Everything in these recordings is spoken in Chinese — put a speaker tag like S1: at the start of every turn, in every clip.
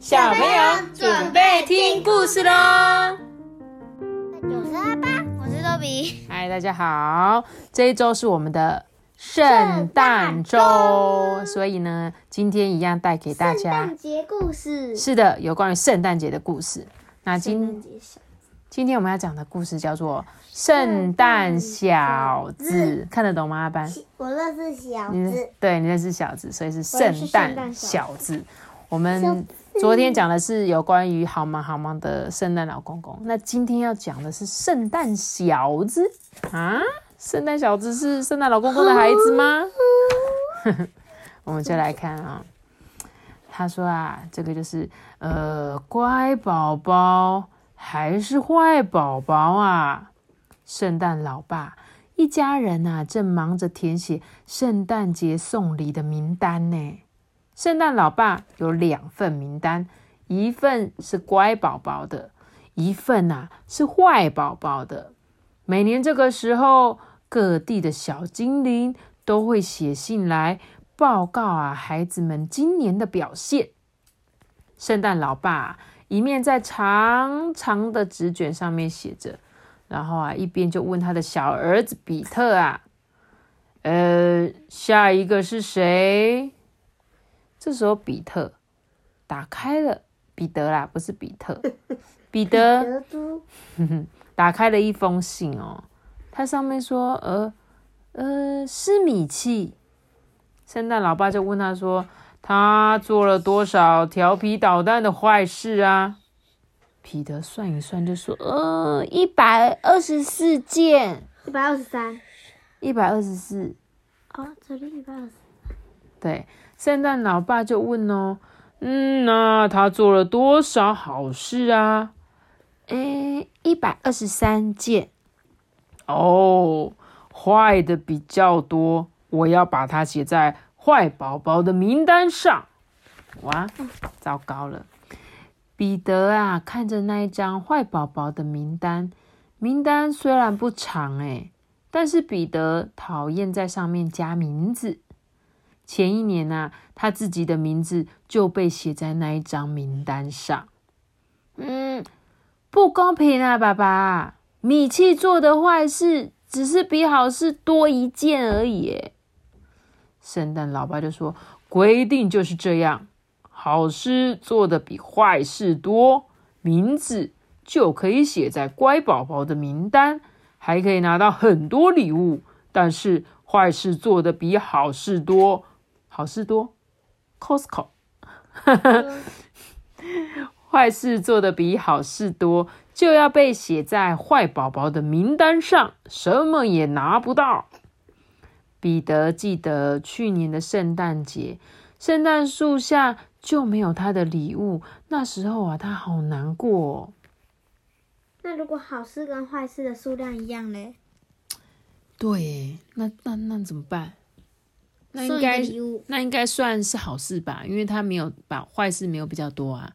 S1: 小朋友准备听故事喽！
S2: 我是阿爸，我是豆比。
S1: 嗨，大家好，这一周是我们的圣诞周，所以呢，今天一样带给大家
S2: 圣
S1: 家
S2: 诞节故事。
S1: 是的，有关于圣诞节的故事。那
S2: 圣
S1: 今今天我们要讲的故事叫做《圣诞小子》，看得懂吗？阿班？
S2: 我认识小
S1: 你
S2: 子，
S1: 对，你认识小子，所以是圣诞小子。我们昨天讲的是有关于好忙好忙的圣诞老公公，那今天要讲的是圣诞小子啊？圣诞小子是圣诞老公公的孩子吗？我们就来看啊，他说啊，这个就是呃，乖宝宝还是坏宝宝啊？圣诞老爸一家人啊，正忙着填写圣诞节送礼的名单呢。圣诞老爸有两份名单，一份是乖宝宝的，一份啊是坏宝宝的。每年这个时候，各地的小精灵都会写信来报告啊孩子们今年的表现。圣诞老爸一面在长长的纸卷上面写着，然后啊一边就问他的小儿子比特啊，呃，下一个是谁？这时候比特打开了彼得啦，不是比特，彼得
S2: 德珠
S1: 打开了一封信哦，它上面说，呃呃，是米奇。圣诞老爸就问他说，他做了多少调皮捣蛋的坏事啊？彼得算一算就说，呃，一百二十四件，
S2: 一百二十三。
S1: 一百二十四。
S2: 哦，这里一百二十。
S1: 对，圣诞老爸就问哦，嗯，那他做了多少好事啊？诶，一百二十三件。哦，坏的比较多，我要把它写在坏宝宝的名单上。哇，糟糕了！彼得啊，看着那一张坏宝宝的名单，名单虽然不长诶，但是彼得讨厌在上面加名字。前一年啊，他自己的名字就被写在那一张名单上。嗯，不公平啊，爸爸！米奇做的坏事只是比好事多一件而已。圣诞老爸就说：“规定就是这样，好事做的比坏事多，名字就可以写在乖宝宝的名单，还可以拿到很多礼物。但是坏事做的比好事多。”好事多，Costco，坏事做的比好事多，就要被写在坏宝宝的名单上，什么也拿不到。彼得记得去年的圣诞节，圣诞树下就没有他的礼物，那时候啊，他好难过、哦。
S2: 那如果好事跟坏事的数量一样嘞？
S1: 对，那那那怎么办？那应该那应该算是好事吧，因为他没有把坏事没有比较多啊，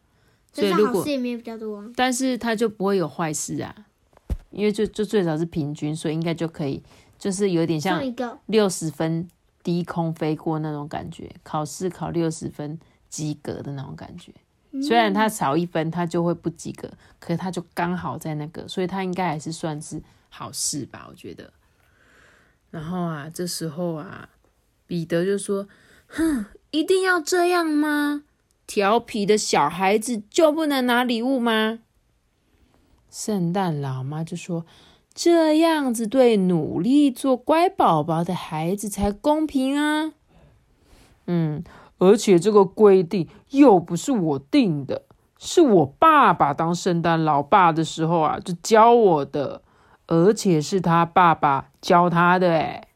S1: 所以如果
S2: 好事也没有比较多啊。
S1: 但是他就不会有坏事啊，因为就就最少是平均，所以应该就可以，就是有点像六十分低空飞过那种感觉，考试考六十分及格的那种感觉。虽然他少一分，他就会不及格，可是他就刚好在那个，所以他应该还是算是好事吧，我觉得。然后啊，这时候啊，彼得就说：“哼，一定要这样吗？调皮的小孩子就不能拿礼物吗？”圣诞老妈就说：“这样子对努力做乖宝宝的孩子才公平啊！”嗯，而且这个规定又不是我定的，是我爸爸当圣诞老爸的时候啊就教我的，而且是他爸爸教他的。哎，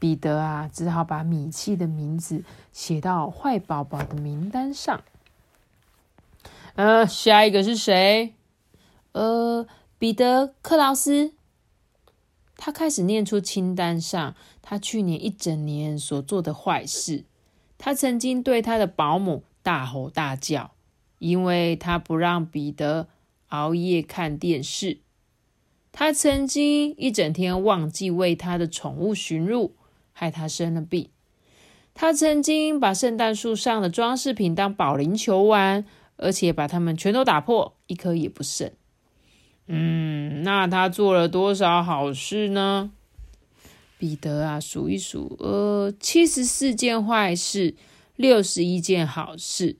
S1: 彼得啊，只好把米奇的名字写到坏宝宝的名单上。呃，下一个是谁？呃，彼得·克劳斯。他开始念出清单上他去年一整年所做的坏事。他曾经对他的保姆大吼大叫，因为他不让彼得熬夜看电视。他曾经一整天忘记为他的宠物驯鹿，害他生了病。他曾经把圣诞树上的装饰品当保龄球玩，而且把它们全都打破，一颗也不剩。嗯，那他做了多少好事呢？彼得啊，数一数，呃，七十四件坏事，六十一件好事。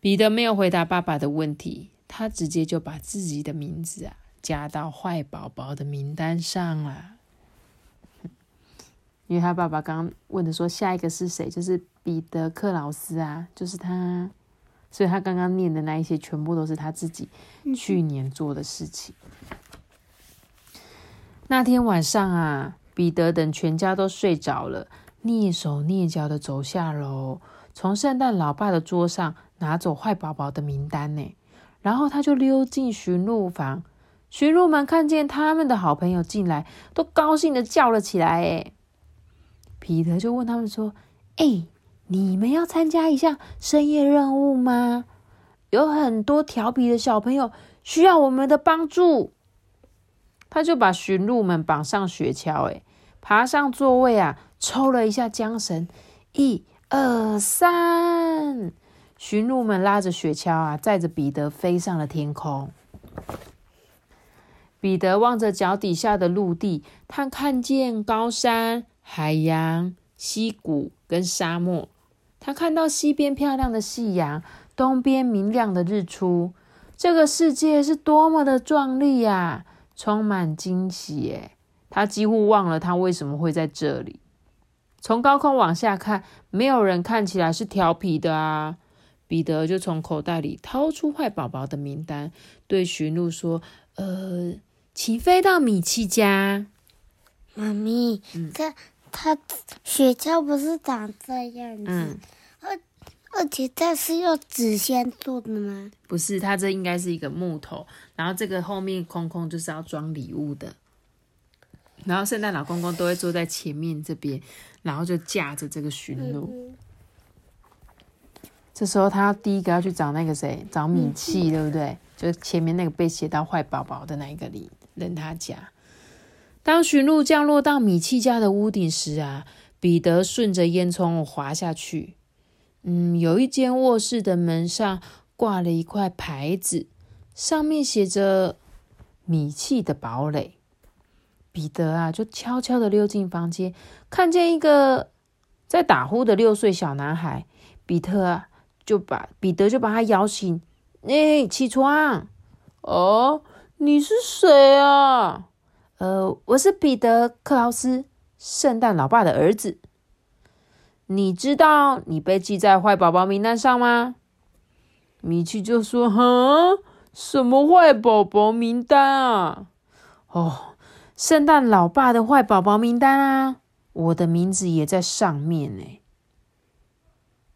S1: 彼得没有回答爸爸的问题，他直接就把自己的名字啊加到坏宝宝的名单上了。因为他爸爸刚刚问的说下一个是谁，就是彼得克劳斯啊，就是他，所以他刚刚念的那一些全部都是他自己去年做的事情。那天晚上啊。彼得等全家都睡着了，蹑手蹑脚的走下楼，从圣诞老爸的桌上拿走坏宝宝的名单呢。然后他就溜进驯鹿房，驯鹿们看见他们的好朋友进来，都高兴的叫了起来。哎，彼得就问他们说：“哎，你们要参加一项深夜任务吗？有很多调皮的小朋友需要我们的帮助。”他就把驯鹿们绑上雪橇，哎，爬上座位啊，抽了一下缰绳，一、二、三，驯鹿们拉着雪橇啊，载着彼得飞上了天空。彼得望着脚底下的陆地，他看见高山、海洋、溪谷跟沙漠，他看到西边漂亮的夕阳，东边明亮的日出，这个世界是多么的壮丽呀！充满惊喜耶！他几乎忘了他为什么会在这里。从高空往下看，没有人看起来是调皮的啊。彼得就从口袋里掏出坏宝宝的名单，对驯鹿说：“呃，请飞到米奇家。”
S3: 妈咪，他他雪橇不是长这样子？而而且这是用纸先做的吗？
S1: 不是，它这应该是一个木头，然后这个后面空空就是要装礼物的。然后圣诞老公公都会坐在前面这边，然后就架着这个驯鹿。这时候他第一个要去找那个谁，找米奇，对不对？就前面那个被写到坏宝宝的那一个里人他家。当驯鹿降落到米奇家的屋顶时啊，彼得顺着烟囱滑下去。嗯，有一间卧室的门上挂了一块牌子，上面写着“米奇的堡垒”。彼得啊，就悄悄的溜进房间，看见一个在打呼的六岁小男孩。彼得啊，就把彼得就把他摇醒，哎，起床！哦，你是谁啊？呃，我是彼得克劳斯，圣诞老爸的儿子。你知道你被记在坏宝宝名单上吗？米奇就说：“哈，什么坏宝宝名单啊？哦，圣诞老爸的坏宝宝名单啊！我的名字也在上面呢。”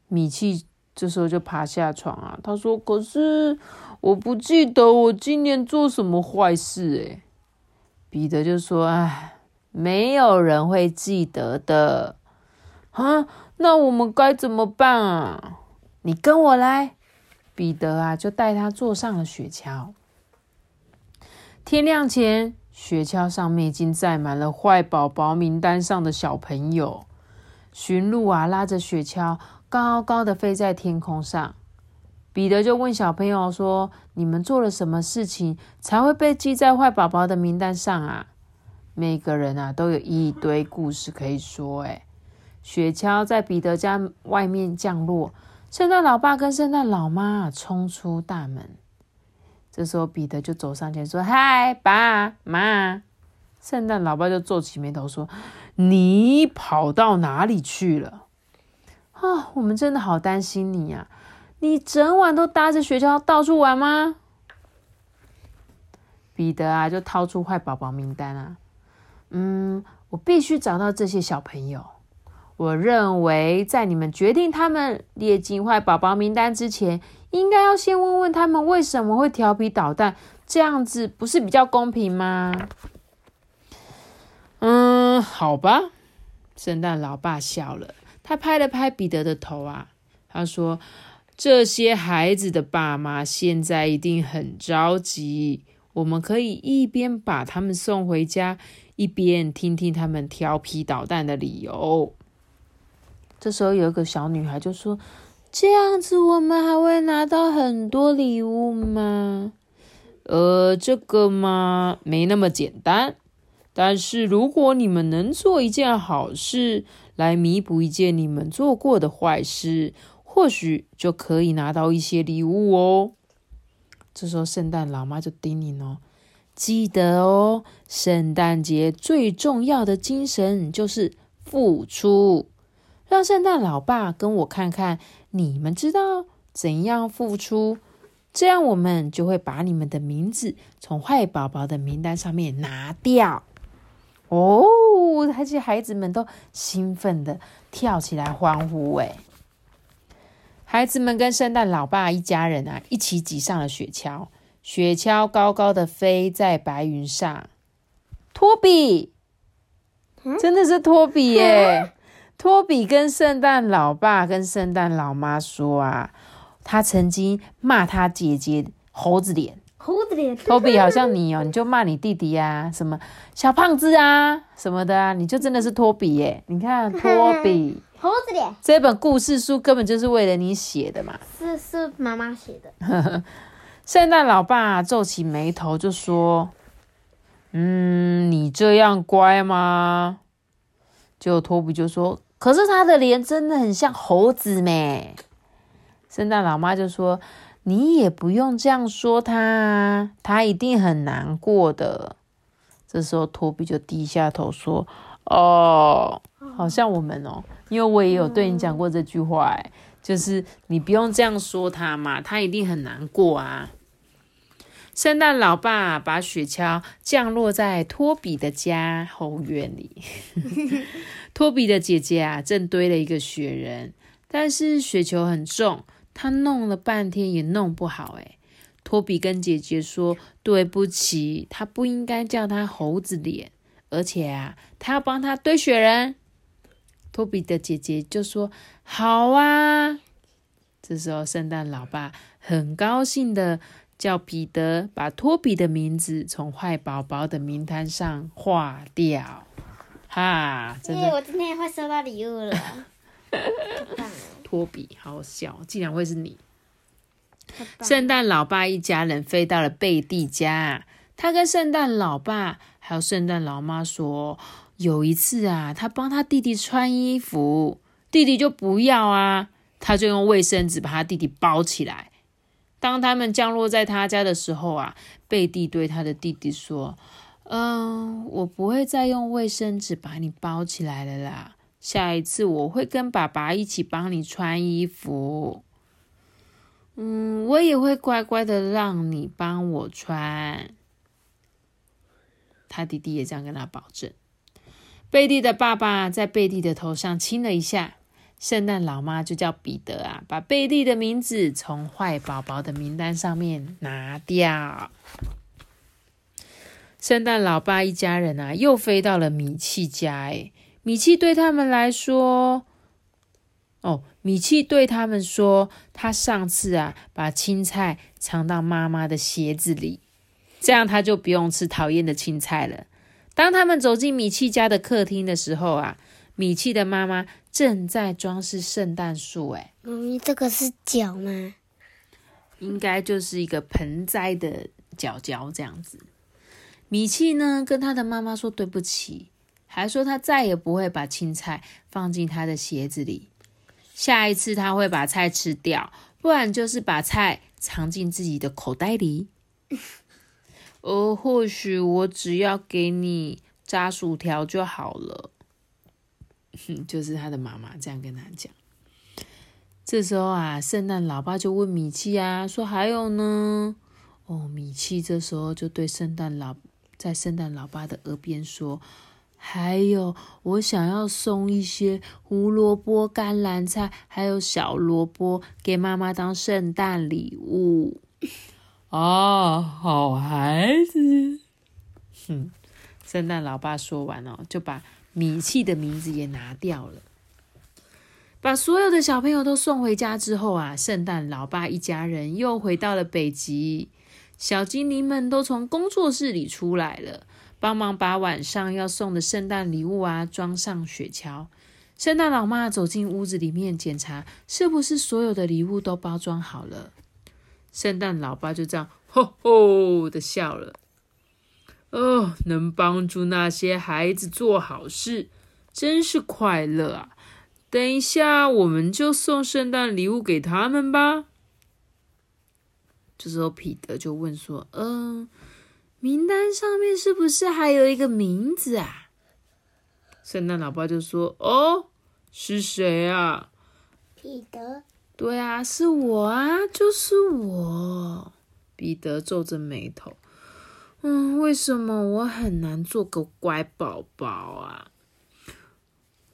S1: 米奇这时候就爬下床啊，他说：“可是我不记得我今年做什么坏事。”哎，彼得就说：“哎，没有人会记得的。”啊。那我们该怎么办啊？你跟我来，彼得啊，就带他坐上了雪橇。天亮前，雪橇上面已经载满了坏宝宝名单上的小朋友。驯鹿啊，拉着雪橇高高的飞在天空上。彼得就问小朋友说：“你们做了什么事情才会被记在坏宝宝的名单上啊？”每个人啊，都有一堆故事可以说。哎。雪橇在彼得家外面降落，圣诞老爸跟圣诞老妈冲出大门。这时候，彼得就走上前说：“嗨，爸妈！”圣诞老爸就皱起眉头说：“你跑到哪里去了？啊，我们真的好担心你呀！你整晚都搭着雪橇到处玩吗？”彼得啊，就掏出坏宝宝名单啊，嗯，我必须找到这些小朋友。我认为，在你们决定他们列进坏宝宝名单之前，应该要先问问他们为什么会调皮捣蛋，这样子不是比较公平吗？嗯，好吧。圣诞老爸笑了，他拍了拍彼得的头啊，他说：“这些孩子的爸妈现在一定很着急，我们可以一边把他们送回家，一边听听他们调皮捣蛋的理由。”这时候有一个小女孩就说：“这样子我们还会拿到很多礼物吗？”呃，这个嘛，没那么简单。但是如果你们能做一件好事，来弥补一件你们做过的坏事，或许就可以拿到一些礼物哦。这时候，圣诞老妈就叮咛哦：“记得哦，圣诞节最重要的精神就是付出。让圣诞老爸跟我看看，你们知道怎样付出，这样我们就会把你们的名字从坏宝宝的名单上面拿掉。”哦，这些孩子们都兴奋的跳起来欢呼。哎，孩子们跟圣诞老爸一家人啊，一起挤上了雪橇。雪橇高高的飞在白云上。托比，真的是托比耶！托比跟圣诞老爸跟圣诞老妈说啊，他曾经骂他姐姐猴子脸。
S2: 猴子脸，
S1: 托比好像你哦，你就骂你弟弟呀，什么小胖子啊，什么的啊，你就真的是托比耶！你看托比，
S2: 猴子脸，
S1: 这本故事书根本就是为了你写的嘛。
S2: 是是妈妈写的。
S1: 圣诞老爸皱起眉头就说：“嗯，你这样乖吗？”结果托比就说：“可是他的脸真的很像猴子咩。”圣诞老妈就说。你也不用这样说他，他一定很难过的。这时候，托比就低下头说：“哦，好像我们哦，因为我也有对你讲过这句话，哎，就是你不用这样说他嘛，他一定很难过啊。”圣诞老爸把雪橇降落在托比的家后院里。托比的姐姐啊，正堆了一个雪人，但是雪球很重。他弄了半天也弄不好，哎，托比跟姐姐说对不起，他不应该叫他猴子脸，而且啊，他要帮他堆雪人。托比的姐姐就说好啊。这时候，圣诞老爸很高兴的叫彼得把托比的名字从坏宝宝的名单上划掉。哈，真的，
S2: 我今天会收到礼物了。
S1: 托比，好笑，竟然会是你！圣诞老爸一家人飞到了贝蒂家，他跟圣诞老爸还有圣诞老妈说，有一次啊，他帮他弟弟穿衣服，弟弟就不要啊，他就用卫生纸把他弟弟包起来。当他们降落在他家的时候啊，贝蒂对他的弟弟说：“嗯，我不会再用卫生纸把你包起来了啦。”下一次我会跟爸爸一起帮你穿衣服，嗯，我也会乖乖的让你帮我穿。他弟弟也这样跟他保证。贝蒂的爸爸在贝蒂的头上亲了一下，圣诞老妈就叫彼得啊，把贝蒂的名字从坏宝宝的名单上面拿掉。圣诞老爸一家人啊，又飞到了米奇家，哎。米奇对他们来说，哦，米奇对他们说，他上次啊把青菜藏到妈妈的鞋子里，这样他就不用吃讨厌的青菜了。当他们走进米奇家的客厅的时候啊，米奇的妈妈正在装饰圣诞树。哎，
S3: 妈咪，这个是脚吗？
S1: 应该就是一个盆栽的角角这样子。米奇呢，跟他的妈妈说对不起。还说他再也不会把青菜放进他的鞋子里，下一次他会把菜吃掉，不然就是把菜藏进自己的口袋里。而，或许我只要给你炸薯条就好了。哼就是他的妈妈这样跟他讲。这时候啊，圣诞老爸就问米奇啊，说还有呢？哦，米奇这时候就对圣诞老在圣诞老爸的耳边说。还有，我想要送一些胡萝卜、甘蓝菜，还有小萝卜给妈妈当圣诞礼物。啊，好孩子！哼，圣诞老爸说完哦，就把米奇的名字也拿掉了。把所有的小朋友都送回家之后啊，圣诞老爸一家人又回到了北极。小精灵们都从工作室里出来了。帮忙把晚上要送的圣诞礼物啊装上雪橇。圣诞老妈走进屋子里面检查，是不是所有的礼物都包装好了。圣诞老爸就这样吼吼的笑了。哦，能帮助那些孩子做好事，真是快乐啊！等一下，我们就送圣诞礼物给他们吧。这时候，彼得就问说：“嗯，名单上面是不是还有一个名字啊？”圣诞老爸就说：“哦，是谁啊？
S3: 彼得。
S1: 对啊，是我啊，就是我。”彼得皱着眉头：“嗯，为什么我很难做个乖宝宝啊？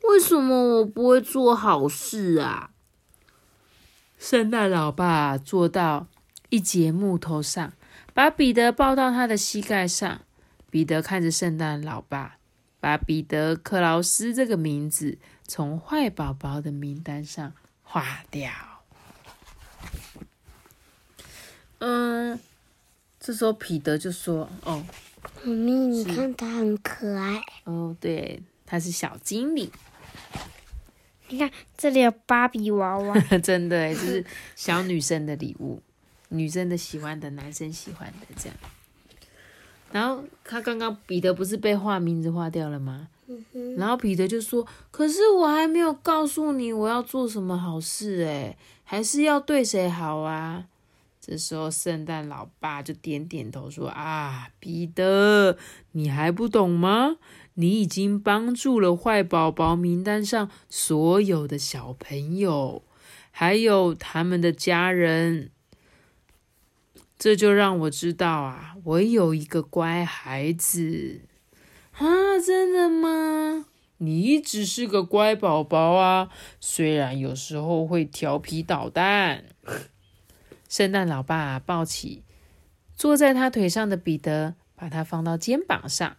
S1: 为什么我不会做好事啊？”圣诞老爸坐到一节木头上，把彼得抱到他的膝盖上。彼得看着圣诞老爸。把彼得·克劳斯这个名字从坏宝宝的名单上划掉。嗯，这时候彼得就说：“哦，
S3: 妈咪，你看他很可爱。
S1: 哦，对，他是小精灵。
S2: 你看这里有芭比娃娃，
S1: 真的，就是小女生的礼物，女生的喜欢的，男生喜欢的，这样。”然后他刚刚彼得不是被画名字画掉了吗？然后彼得就说：“可是我还没有告诉你我要做什么好事诶，还是要对谁好啊？”这时候圣诞老爸就点点头说：“啊，彼得，你还不懂吗？你已经帮助了坏宝宝名单上所有的小朋友，还有他们的家人。”这就让我知道啊，我有一个乖孩子啊！真的吗？你只是个乖宝宝啊，虽然有时候会调皮捣蛋。圣诞老爸抱起坐在他腿上的彼得，把他放到肩膀上。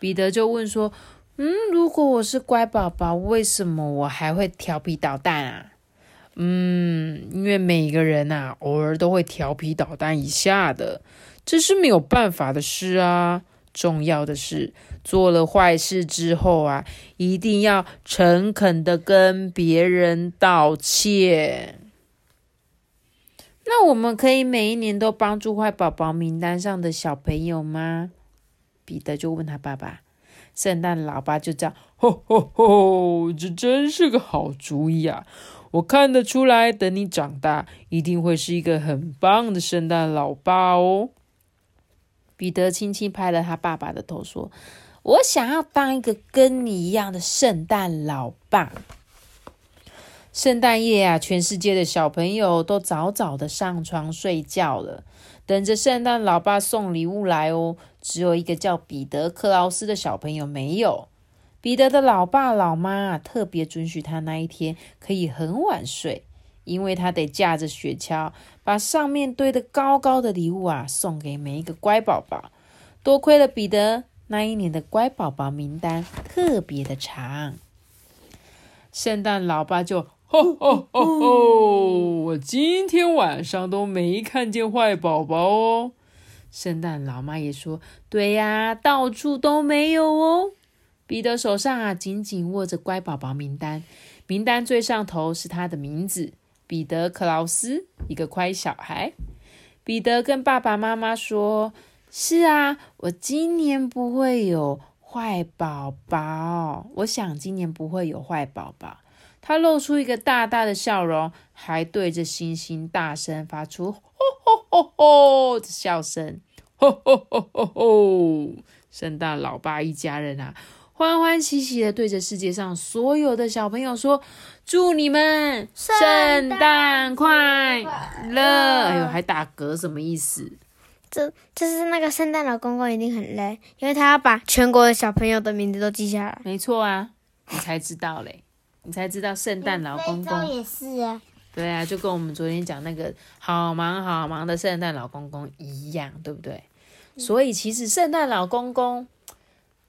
S1: 彼得就问说：“嗯，如果我是乖宝宝，为什么我还会调皮捣蛋啊？”嗯，因为每个人呐，偶尔都会调皮捣蛋一下的，这是没有办法的事啊。重要的是，做了坏事之后啊，一定要诚恳的跟别人道歉。那我们可以每一年都帮助坏宝宝名单上的小朋友吗？彼得就问他爸爸。圣诞老爸就这样，吼吼吼，这真是个好主意啊！我看得出来，等你长大，一定会是一个很棒的圣诞老爸哦。彼得轻轻拍了他爸爸的头，说：“我想要当一个跟你一样的圣诞老爸。”圣诞夜啊，全世界的小朋友都早早的上床睡觉了，等着圣诞老爸送礼物来哦。只有一个叫彼得·克劳斯的小朋友没有。彼得的老爸老妈特别准许他那一天可以很晚睡，因为他得驾着雪橇，把上面堆得高高的礼物啊送给每一个乖宝宝。多亏了彼得那一年的乖宝宝名单特别的长，圣诞老爸就吼吼吼吼！我今天晚上都没看见坏宝宝哦。圣诞老妈也说：“对呀，到处都没有哦。”彼得手上啊，紧紧握着乖宝宝名单，名单最上头是他的名字——彼得·克劳斯，一个乖小孩。彼得跟爸爸妈妈说：“是啊，我今年不会有坏宝宝。我想今年不会有坏宝宝。”他露出一个大大的笑容，还对着星星大声发出“吼吼吼吼”的笑声。吼吼吼吼吼！圣诞老爸一家人啊！欢欢喜喜的对着世界上所有的小朋友说：“祝你们圣诞快乐！”哎呦，还打嗝，什么意思？
S2: 这这是那个圣诞老公公一定很累，因为他要把全国的小朋友的名字都记下来。
S1: 没错啊，你才知道嘞，你才知道圣诞老公公
S3: 也是啊。
S1: 对啊，就跟我们昨天讲那个好忙好忙的圣诞老公公一样，对不对？所以其实圣诞老公公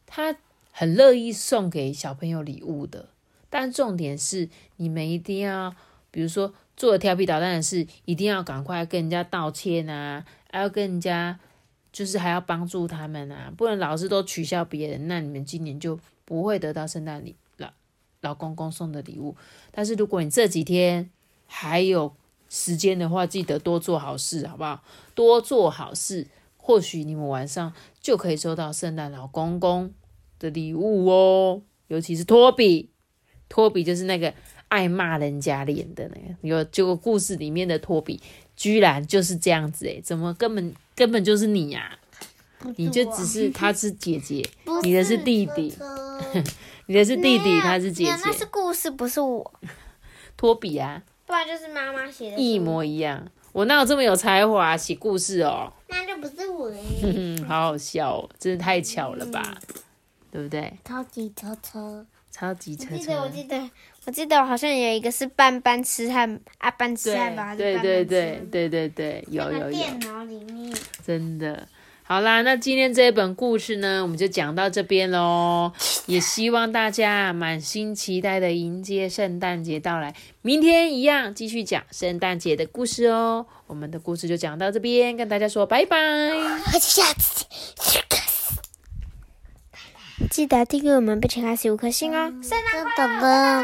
S1: 他。很乐意送给小朋友礼物的，但重点是你们一定要，比如说做了调皮捣蛋的事，一定要赶快跟人家道歉啊，还要跟人家，就是还要帮助他们啊，不能老是都取笑别人，那你们今年就不会得到圣诞礼老老公公送的礼物。但是如果你这几天还有时间的话，记得多做好事，好不好？多做好事，或许你们晚上就可以收到圣诞老公公的礼物哦。尤其是托比，托比就是那个爱骂人家脸的那个。有这个故事里面的托比，居然就是这样子诶，怎么根本根本就是你呀？你就只是他是姐姐，你的是弟弟，你的是弟弟，他是姐姐。
S2: 那是故事，不是我。
S1: 托比啊，
S2: 不然就是妈妈写的，
S1: 一模一样。我哪有这么有才华写故事
S3: 哦？那就不是我。
S1: 好好笑哦，真的太巧了吧？对不对？
S3: 超级超车，
S1: 超级车车。
S2: 我记得，我记得，我记得，我好像有一个是半班吃汉啊，斑吃汉堡，
S1: 对对对对对对，有有有。
S3: 电脑里面。
S1: 真的，好啦，那今天这本故事呢，我们就讲到这边喽。也希望大家满心期待的迎接圣诞节到来，明天一样继续讲圣诞节的故事哦。我们的故事就讲到这边，跟大家说拜拜。
S3: 下次
S2: 记得订阅我们，并且开始五颗星哦！圣诞快乐